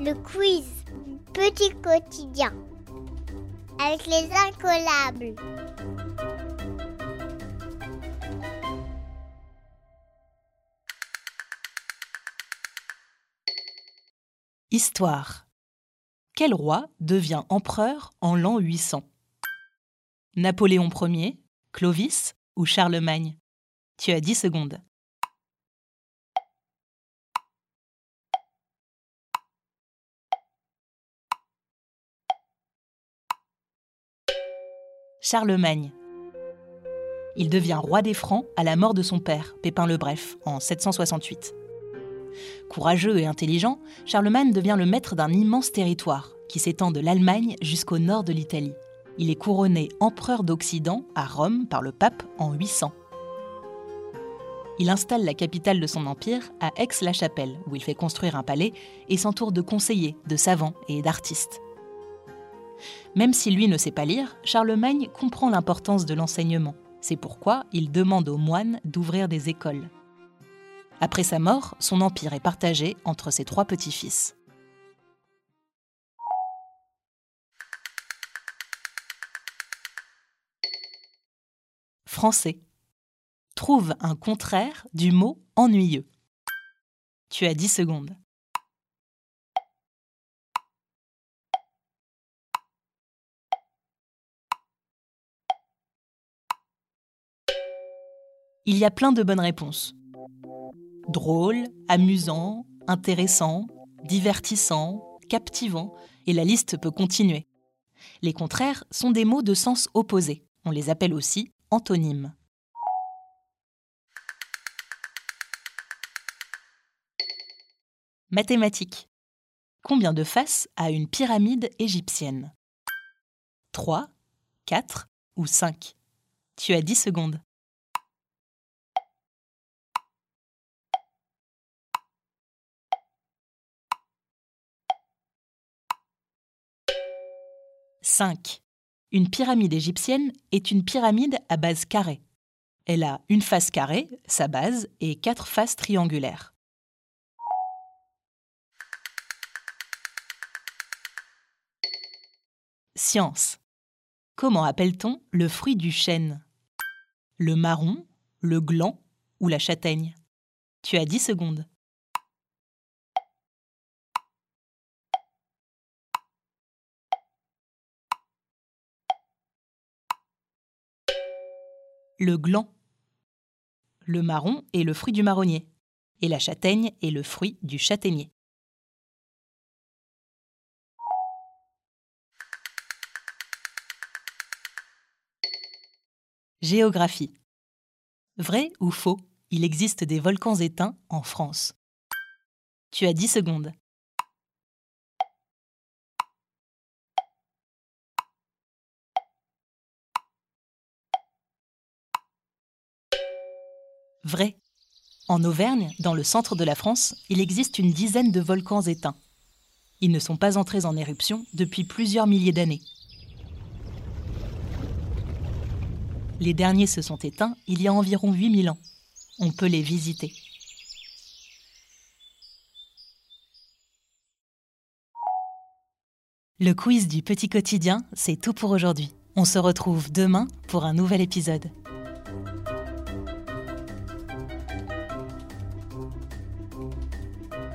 Le quiz Petit quotidien avec les incollables. Histoire. Quel roi devient empereur en l'an 800 Napoléon Ier, Clovis ou Charlemagne? Tu as 10 secondes. Charlemagne. Il devient roi des Francs à la mort de son père, Pépin le Bref, en 768. Courageux et intelligent, Charlemagne devient le maître d'un immense territoire qui s'étend de l'Allemagne jusqu'au nord de l'Italie. Il est couronné empereur d'Occident à Rome par le pape en 800. Il installe la capitale de son empire à Aix-la-Chapelle, où il fait construire un palais et s'entoure de conseillers, de savants et d'artistes. Même si lui ne sait pas lire, Charlemagne comprend l'importance de l'enseignement. C'est pourquoi il demande aux moines d'ouvrir des écoles. Après sa mort, son empire est partagé entre ses trois petits-fils. Français. Trouve un contraire du mot ennuyeux. Tu as 10 secondes. Il y a plein de bonnes réponses. Drôle, amusant, intéressant, divertissant, captivant, et la liste peut continuer. Les contraires sont des mots de sens opposé. On les appelle aussi antonymes. Mathématiques. Combien de faces a une pyramide égyptienne? 3, 4 ou 5 Tu as 10 secondes. « 5. Une pyramide égyptienne est une pyramide à base carrée. Elle a une face carrée, sa base, et quatre faces triangulaires. Science. Comment appelle-t-on le fruit du chêne? Le marron, le gland ou la châtaigne? Tu as 10 secondes. Le gland. Le marron est le fruit du marronnier et la châtaigne est le fruit du châtaignier. Géographie. Vrai ou faux, il existe des volcans éteints en France. Tu as 10 secondes. Vrai. En Auvergne, dans le centre de la France, il existe une dizaine de volcans éteints. Ils ne sont pas entrés en éruption depuis plusieurs milliers d'années. Les derniers se sont éteints il y a environ 8000 ans. On peut les visiter. Le quiz du petit quotidien, c'est tout pour aujourd'hui. On se retrouve demain pour un nouvel épisode. Tchau.